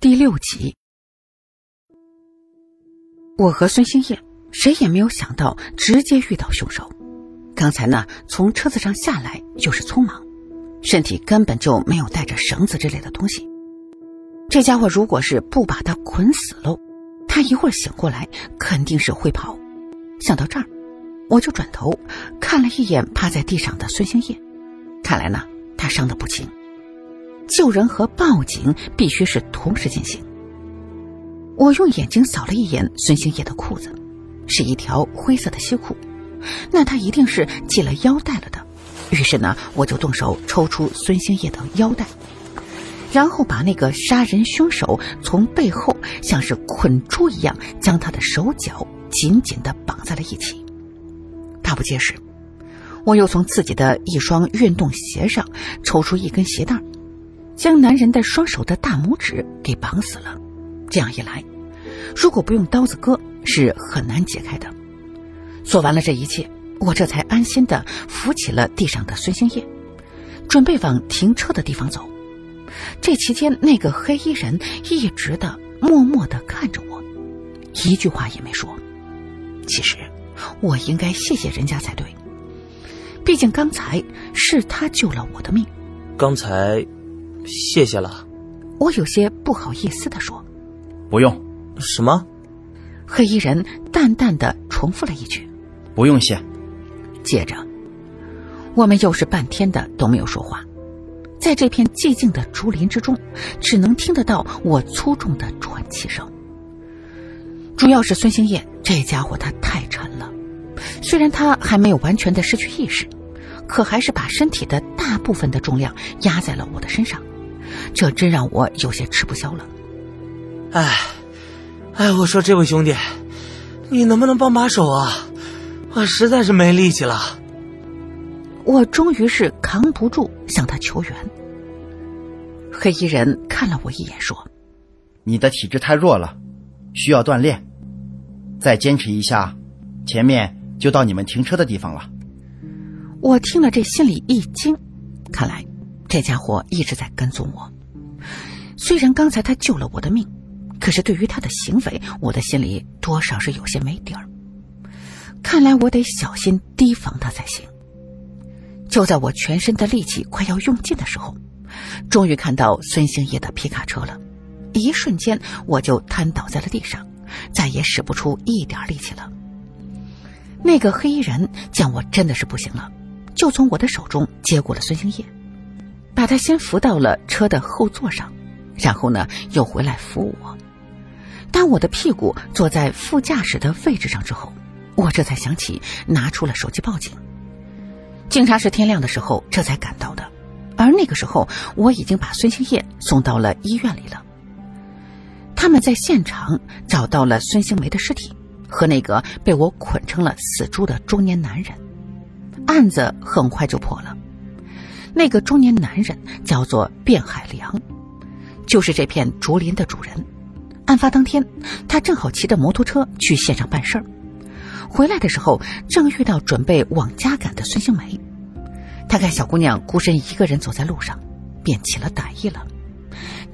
第六集，我和孙兴业谁也没有想到直接遇到凶手。刚才呢，从车子上下来就是匆忙，身体根本就没有带着绳子之类的东西。这家伙如果是不把他捆死喽，他一会儿醒过来肯定是会跑。想到这儿，我就转头看了一眼趴在地上的孙兴业，看来呢，他伤得不轻。救人和报警必须是同时进行。我用眼睛扫了一眼孙兴业的裤子，是一条灰色的西裤，那他一定是系了腰带了的。于是呢，我就动手抽出孙兴业的腰带，然后把那个杀人凶手从背后像是捆猪一样，将他的手脚紧紧的绑在了一起。他不结实，我又从自己的一双运动鞋上抽出一根鞋带。将男人的双手的大拇指给绑死了，这样一来，如果不用刀子割，是很难解开的。做完了这一切，我这才安心的扶起了地上的孙兴业，准备往停车的地方走。这期间，那个黑衣人一直的默默的看着我，一句话也没说。其实，我应该谢谢人家才对，毕竟刚才是他救了我的命。刚才。谢谢了，我有些不好意思的说：“不用。”什么？黑衣人淡淡的重复了一句：“不用谢。”接着，我们又是半天的都没有说话，在这片寂静的竹林之中，只能听得到我粗重的喘气声。主要是孙兴业这家伙他太沉了，虽然他还没有完全的失去意识，可还是把身体的大部分的重量压在了我的身上。这真让我有些吃不消了。哎，哎，我说这位兄弟，你能不能帮把手啊？我实在是没力气了。我终于是扛不住，向他求援。黑衣人看了我一眼，说：“你的体质太弱了，需要锻炼。再坚持一下，前面就到你们停车的地方了。”我听了这心里一惊，看来。这家伙一直在跟踪我，虽然刚才他救了我的命，可是对于他的行为，我的心里多少是有些没底儿。看来我得小心提防他才行。就在我全身的力气快要用尽的时候，终于看到孙兴业的皮卡车了，一瞬间我就瘫倒在了地上，再也使不出一点力气了。那个黑衣人见我真的是不行了，就从我的手中接过了孙兴业。把他先扶到了车的后座上，然后呢，又回来扶我。当我的屁股坐在副驾驶的位置上之后，我这才想起拿出了手机报警。警察是天亮的时候这才赶到的，而那个时候我已经把孙兴业送到了医院里了。他们在现场找到了孙兴梅的尸体和那个被我捆成了死猪的中年男人，案子很快就破了。那个中年男人叫做卞海良，就是这片竹林的主人。案发当天，他正好骑着摩托车去县上办事儿，回来的时候正遇到准备往家赶的孙兴梅。他看小姑娘孤身一个人走在路上，便起了歹意了。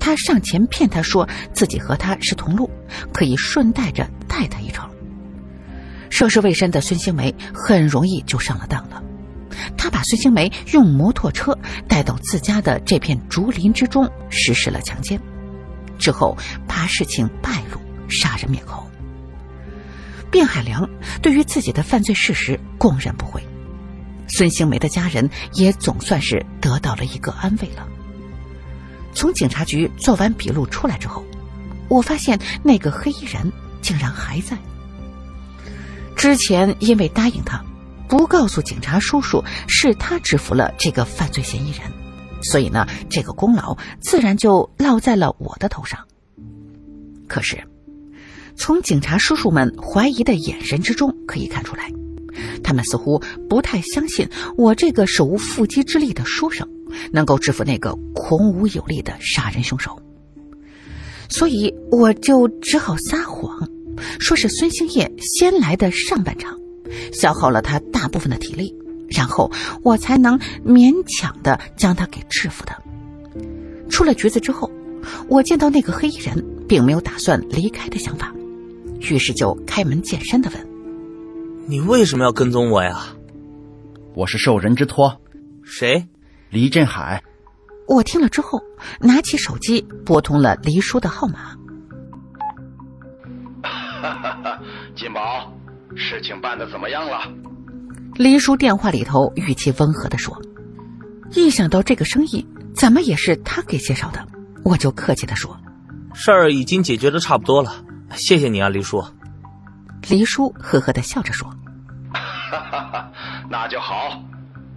他上前骗她说自己和她是同路，可以顺带着带她一程。涉世未深的孙兴梅很容易就上了当了。他把孙兴梅用摩托车带到自家的这片竹林之中，实施了强奸，之后怕事情败露，杀人灭口。卞海良对于自己的犯罪事实供认不讳，孙兴梅的家人也总算是得到了一个安慰了。从警察局做完笔录出来之后，我发现那个黑衣人竟然还在。之前因为答应他。不告诉警察叔叔是他制服了这个犯罪嫌疑人，所以呢，这个功劳自然就落在了我的头上。可是，从警察叔叔们怀疑的眼神之中可以看出来，他们似乎不太相信我这个手无缚鸡之力的书生能够制服那个孔武有力的杀人凶手，所以我就只好撒谎，说是孙兴业先来的上半场。消耗了他大部分的体力，然后我才能勉强的将他给制服的。出了局子之后，我见到那个黑衣人并没有打算离开的想法，于是就开门见山的问：“你为什么要跟踪我呀？”“我是受人之托。”“谁？”“黎振海。”我听了之后，拿起手机拨通了黎叔的号码。金宝，事情办的怎么样了？黎叔电话里头语气温和的说：“一想到这个生意怎么也是他给介绍的，我就客气的说，事儿已经解决的差不多了，谢谢你啊，黎叔。”黎叔呵呵的笑着说：“哈哈哈，那就好。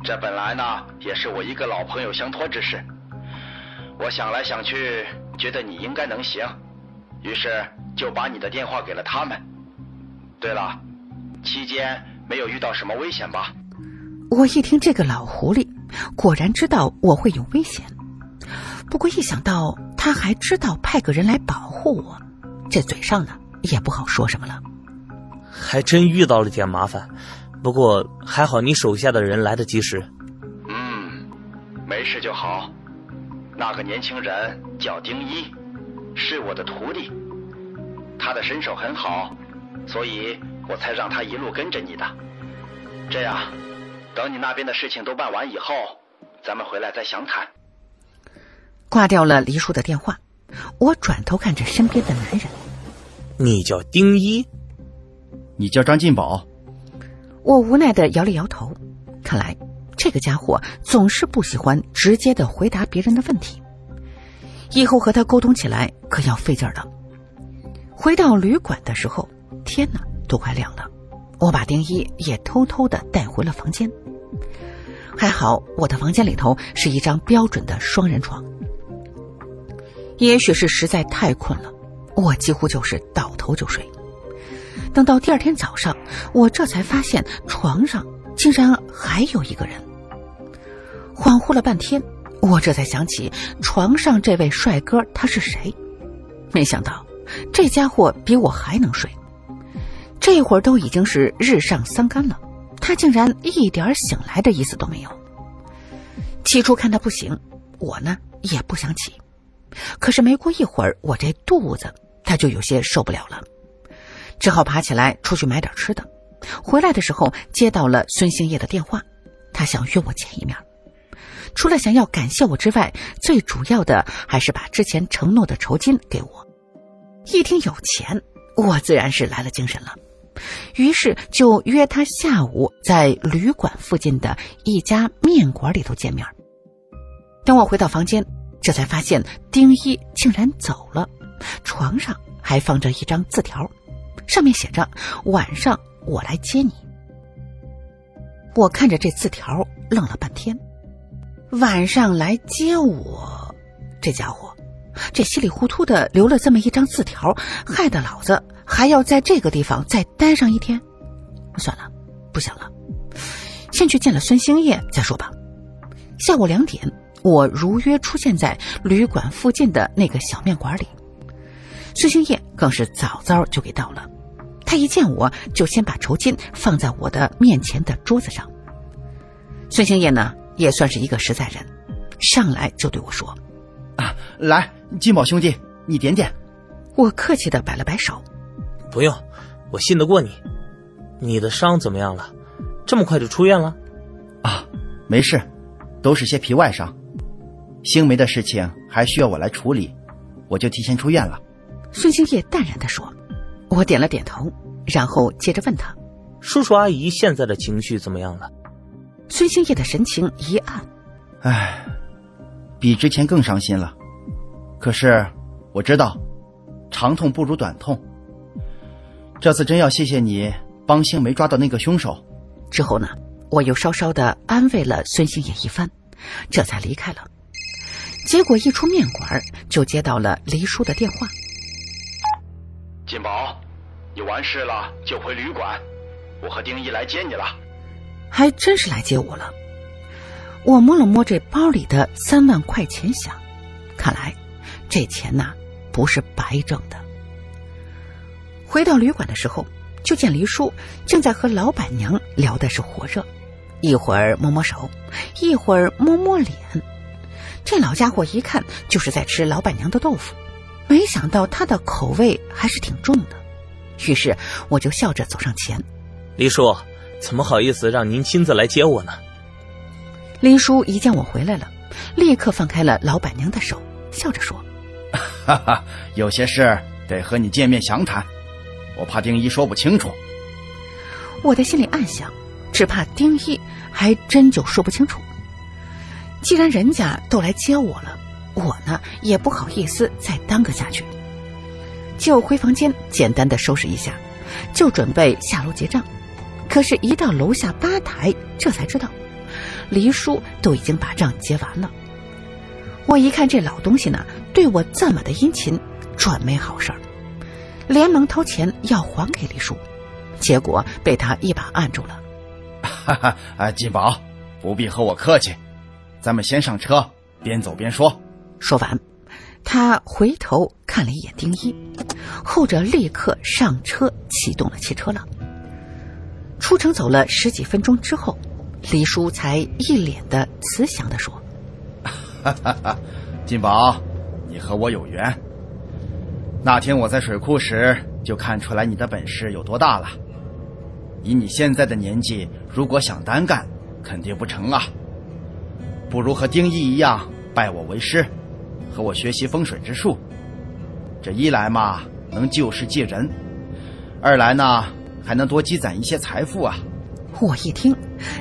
这本来呢也是我一个老朋友相托之事。我想来想去，觉得你应该能行，于是就把你的电话给了他们。对了，期间。”没有遇到什么危险吧？我一听这个老狐狸，果然知道我会有危险。不过一想到他还知道派个人来保护我，这嘴上呢也不好说什么了。还真遇到了点麻烦，不过还好你手下的人来得及时。嗯，没事就好。那个年轻人叫丁一，是我的徒弟，他的身手很好，所以。我才让他一路跟着你的，这样，等你那边的事情都办完以后，咱们回来再详谈。挂掉了黎叔的电话，我转头看着身边的男人。你叫丁一，你叫张进宝。我无奈的摇了摇头，看来这个家伙总是不喜欢直接的回答别人的问题，以后和他沟通起来可要费劲了。回到旅馆的时候，天哪！都快亮了，我把丁一也偷偷的带回了房间。还好我的房间里头是一张标准的双人床。也许是实在太困了，我几乎就是倒头就睡。等到第二天早上，我这才发现床上竟然还有一个人。恍惚了半天，我这才想起床上这位帅哥他是谁。没想到这家伙比我还能睡。这会儿都已经是日上三竿了，他竟然一点醒来的意思都没有。起初看他不行，我呢也不想起，可是没过一会儿，我这肚子他就有些受不了了，只好爬起来出去买点吃的。回来的时候接到了孙兴业的电话，他想约我见一面，除了想要感谢我之外，最主要的还是把之前承诺的酬金给我。一听有钱，我自然是来了精神了。于是就约他下午在旅馆附近的一家面馆里头见面。等我回到房间，这才发现丁一竟然走了，床上还放着一张字条，上面写着：“晚上我来接你。”我看着这字条愣了半天，晚上来接我，这家伙，这稀里糊涂的留了这么一张字条，害得老子。还要在这个地方再待上一天，算了，不想了，先去见了孙兴业再说吧。下午两点，我如约出现在旅馆附近的那个小面馆里，孙兴业更是早早就给到了。他一见我就先把酬金放在我的面前的桌子上。孙兴业呢，也算是一个实在人，上来就对我说：“啊，来，金宝兄弟，你点点。”我客气的摆了摆手。不用，我信得过你。你的伤怎么样了？这么快就出院了？啊，没事，都是些皮外伤。星梅的事情还需要我来处理，我就提前出院了。孙兴业淡然的说。我点了点头，然后接着问他：“叔叔阿姨现在的情绪怎么样了？”孙兴业的神情一暗，唉，比之前更伤心了。可是我知道，长痛不如短痛。这次真要谢谢你帮星梅抓到那个凶手。之后呢，我又稍稍的安慰了孙兴野一番，这才离开了。结果一出面馆，就接到了黎叔的电话。金宝，你完事了就回旅馆，我和丁一来接你了。还真是来接我了。我摸了摸这包里的三万块钱，想，看来这钱呐不是白挣的。回到旅馆的时候，就见黎叔正在和老板娘聊的是火热，一会儿摸摸手，一会儿摸摸脸。这老家伙一看就是在吃老板娘的豆腐，没想到他的口味还是挺重的。于是我就笑着走上前，黎叔，怎么好意思让您亲自来接我呢？黎叔一见我回来了，立刻放开了老板娘的手，笑着说：“ 哈哈，有些事得和你见面详谈，我怕丁一说不清楚。”我的心里暗想，只怕丁一还真就说不清楚。既然人家都来接我了，我呢也不好意思再耽搁下去，就回房间简单的收拾一下，就准备下楼结账。可是，一到楼下吧台，这才知道，黎叔都已经把账结完了。我一看这老东西呢，对我这么的殷勤，准没好事儿，连忙掏钱要还给黎叔。结果被他一把按住了。哈哈，啊，金宝，不必和我客气，咱们先上车，边走边说。说完，他回头看了一眼丁一，后者立刻上车启动了汽车了。出城走了十几分钟之后，李叔才一脸的慈祥的说：“哈哈哈，金宝，你和我有缘。那天我在水库时，就看出来你的本事有多大了。”以你现在的年纪，如果想单干，肯定不成啊。不如和丁一一样，拜我为师，和我学习风水之术。这一来嘛，能救世济人；二来呢，还能多积攒一些财富啊。我一听，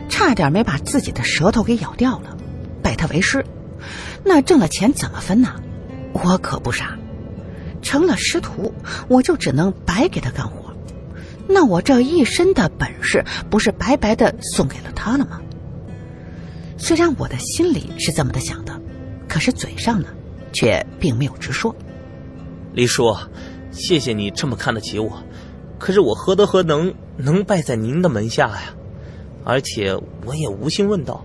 差点没把自己的舌头给咬掉了。拜他为师，那挣了钱怎么分呢？我可不傻，成了师徒，我就只能白给他干活。那我这一身的本事不是白白的送给了他了吗？虽然我的心里是这么的想的，可是嘴上呢，却并没有直说。李叔，谢谢你这么看得起我，可是我何德何能能拜在您的门下呀？而且我也无心问道，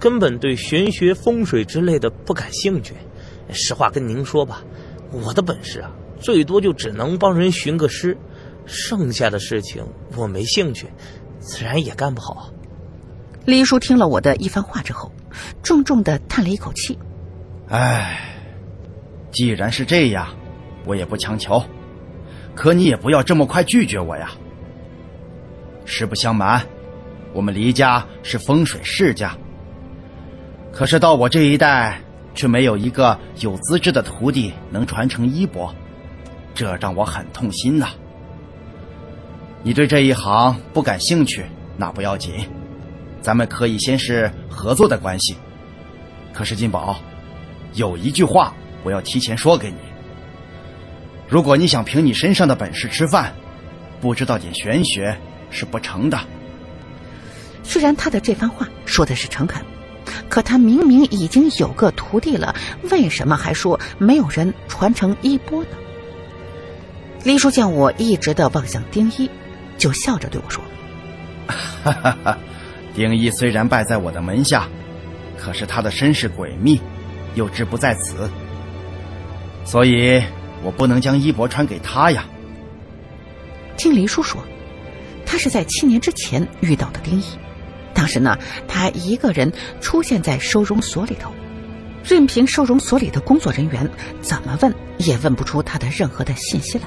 根本对玄学风水之类的不感兴趣。实话跟您说吧，我的本事啊，最多就只能帮人寻个尸。剩下的事情我没兴趣，自然也干不好。李叔听了我的一番话之后，重重的叹了一口气：“唉，既然是这样，我也不强求。可你也不要这么快拒绝我呀。实不相瞒，我们黎家是风水世家，可是到我这一代，却没有一个有资质的徒弟能传承衣钵，这让我很痛心呐。”你对这一行不感兴趣，那不要紧，咱们可以先是合作的关系。可是金宝，有一句话我要提前说给你：如果你想凭你身上的本事吃饭，不知道点玄学是不成的。虽然他的这番话说的是诚恳，可他明明已经有个徒弟了，为什么还说没有人传承衣钵呢？李叔见我一直的望向丁一。就笑着对我说：“哈哈哈，丁一虽然拜在我的门下，可是他的身世诡秘，又志不在此，所以我不能将衣钵传给他呀。”听黎叔说，他是在七年之前遇到的丁一，当时呢，他一个人出现在收容所里头，任凭收容所里的工作人员怎么问，也问不出他的任何的信息来。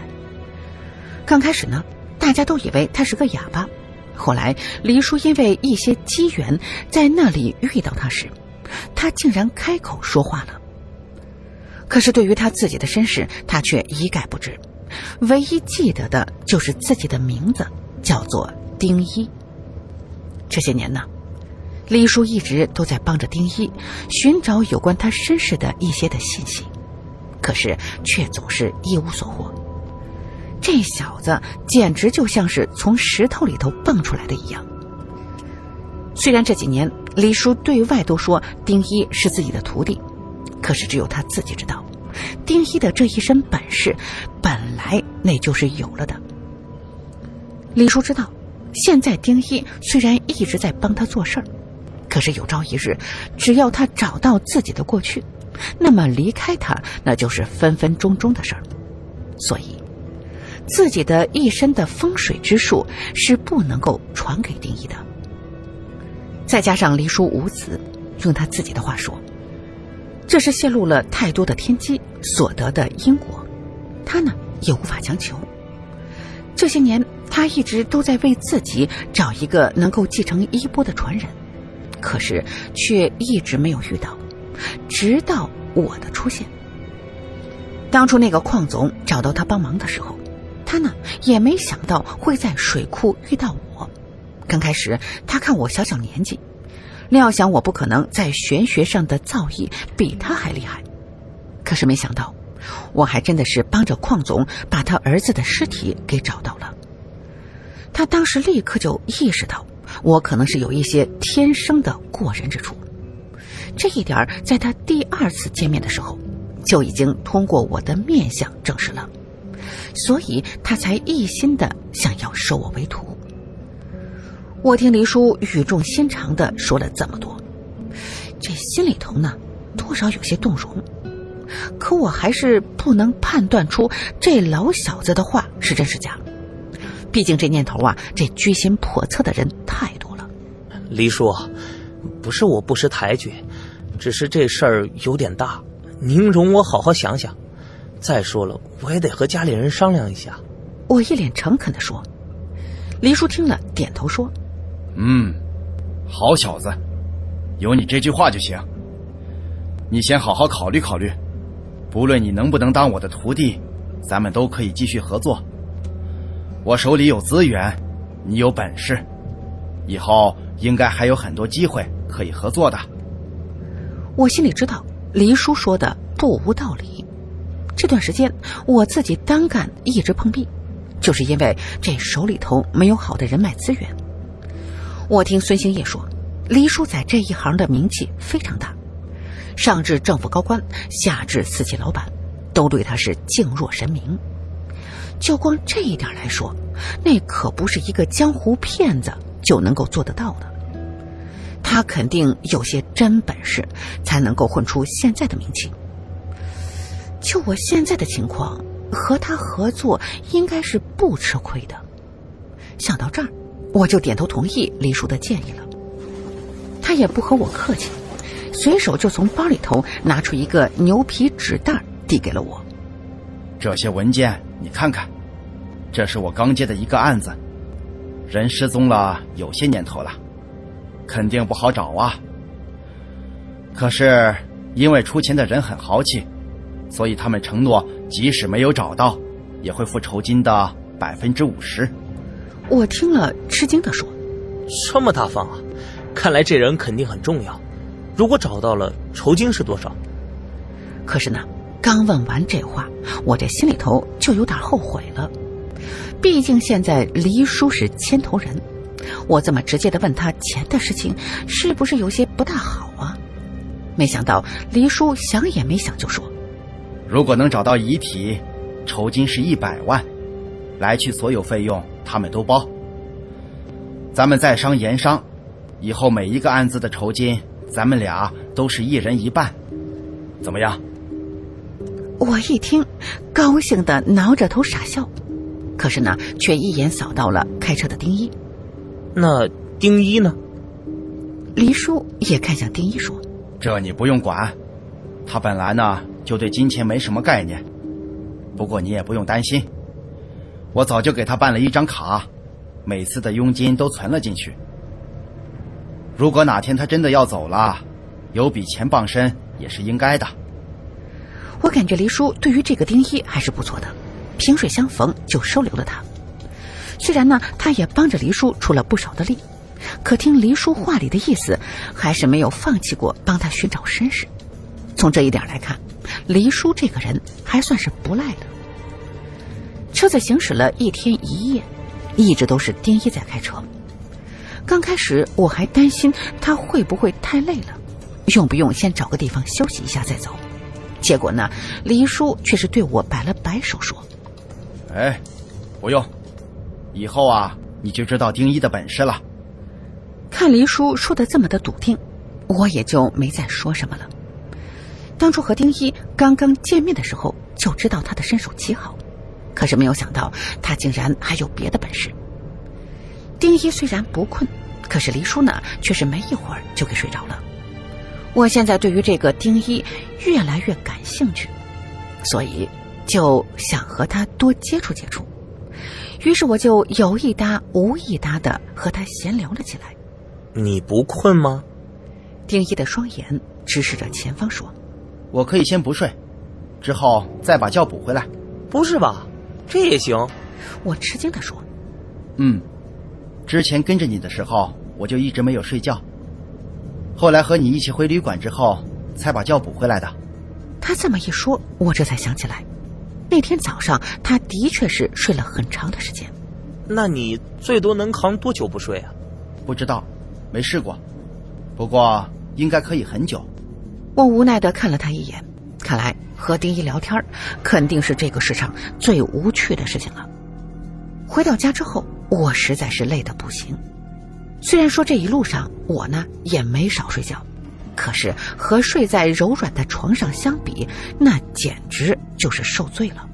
刚开始呢。大家都以为他是个哑巴，后来黎叔因为一些机缘在那里遇到他时，他竟然开口说话了。可是对于他自己的身世，他却一概不知，唯一记得的就是自己的名字叫做丁一。这些年呢，黎叔一直都在帮着丁一寻找有关他身世的一些的信息，可是却总是一无所获。这小子简直就像是从石头里头蹦出来的一样。虽然这几年李叔对外都说丁一是自己的徒弟，可是只有他自己知道，丁一的这一身本事本来那就是有了的。李叔知道，现在丁一虽然一直在帮他做事儿，可是有朝一日，只要他找到自己的过去，那么离开他那就是分分钟钟的事儿。所以。自己的一身的风水之术是不能够传给丁一的。再加上黎叔无子，用他自己的话说：“这是泄露了太多的天机所得的因果，他呢也无法强求。这些年，他一直都在为自己找一个能够继承衣钵的传人，可是却一直没有遇到，直到我的出现。当初那个矿总找到他帮忙的时候，他呢也没想到会在水库遇到我。刚开始，他看我小小年纪。料想我不可能在玄学上的造诣比他还厉害，可是没想到，我还真的是帮着邝总把他儿子的尸体给找到了。他当时立刻就意识到我可能是有一些天生的过人之处，这一点在他第二次见面的时候就已经通过我的面相证实了，所以他才一心的想要收我为徒。我听黎叔语重心长的说了这么多，这心里头呢，多少有些动容。可我还是不能判断出这老小子的话是真是假。毕竟这年头啊，这居心叵测的人太多了。黎叔，不是我不识抬举，只是这事儿有点大，您容我好好想想。再说了，我也得和家里人商量一下。我一脸诚恳的说。黎叔听了，点头说。嗯，好小子，有你这句话就行。你先好好考虑考虑，不论你能不能当我的徒弟，咱们都可以继续合作。我手里有资源，你有本事，以后应该还有很多机会可以合作的。我心里知道黎叔说的不无道理。这段时间我自己单干一直碰壁，就是因为这手里头没有好的人脉资源。我听孙兴业说，黎叔在这一行的名气非常大，上至政府高官，下至私企老板，都对他是敬若神明。就光这一点来说，那可不是一个江湖骗子就能够做得到的。他肯定有些真本事，才能够混出现在的名气。就我现在的情况，和他合作应该是不吃亏的。想到这儿。我就点头同意李叔的建议了。他也不和我客气，随手就从包里头拿出一个牛皮纸袋递给了我。这些文件你看看，这是我刚接的一个案子，人失踪了有些年头了，肯定不好找啊。可是因为出钱的人很豪气，所以他们承诺即使没有找到，也会付酬金的百分之五十。我听了，吃惊的说：“这么大方啊！看来这人肯定很重要。如果找到了，酬金是多少？”可是呢，刚问完这话，我这心里头就有点后悔了。毕竟现在黎叔是牵头人，我这么直接的问他钱的事情，是不是有些不大好啊？没想到黎叔想也没想就说：“如果能找到遗体，酬金是一百万，来去所有费用。”他们都包，咱们在商言商，以后每一个案子的酬金，咱们俩都是一人一半，怎么样？我一听，高兴的挠着头傻笑，可是呢，却一眼扫到了开车的丁一。那丁一呢？黎叔也看向丁一说：“这你不用管，他本来呢就对金钱没什么概念，不过你也不用担心。”我早就给他办了一张卡，每次的佣金都存了进去。如果哪天他真的要走了，有笔钱傍身也是应该的。我感觉黎叔对于这个丁一还是不错的，萍水相逢就收留了他。虽然呢，他也帮着黎叔出了不少的力，可听黎叔话里的意思，还是没有放弃过帮他寻找身世。从这一点来看，黎叔这个人还算是不赖的。车子行驶了一天一夜，一直都是丁一在开车。刚开始我还担心他会不会太累了，用不用先找个地方休息一下再走。结果呢，黎叔却是对我摆了摆手说：“哎，不用，以后啊你就知道丁一的本事了。”看黎叔说的这么的笃定，我也就没再说什么了。当初和丁一刚刚见面的时候，就知道他的身手极好。可是没有想到，他竟然还有别的本事。丁一虽然不困，可是黎叔呢，却是没一会儿就给睡着了。我现在对于这个丁一越来越感兴趣，所以就想和他多接触接触。于是我就有一搭无一搭的和他闲聊了起来。你不困吗？丁一的双眼直视着前方说：“我可以先不睡，之后再把觉补回来。”不是吧？这也行？我吃惊的说：“嗯，之前跟着你的时候，我就一直没有睡觉。”后来和你一起回旅馆之后，才把觉补回来的。他这么一说，我这才想起来，那天早上他的确是睡了很长的时间。那你最多能扛多久不睡啊？不知道，没试过。不过应该可以很久。我无奈的看了他一眼，看来和丁一聊天肯定是这个世上最无趣的事情了。回到家之后，我实在是累得不行。虽然说这一路上我呢也没少睡觉，可是和睡在柔软的床上相比，那简直就是受罪了。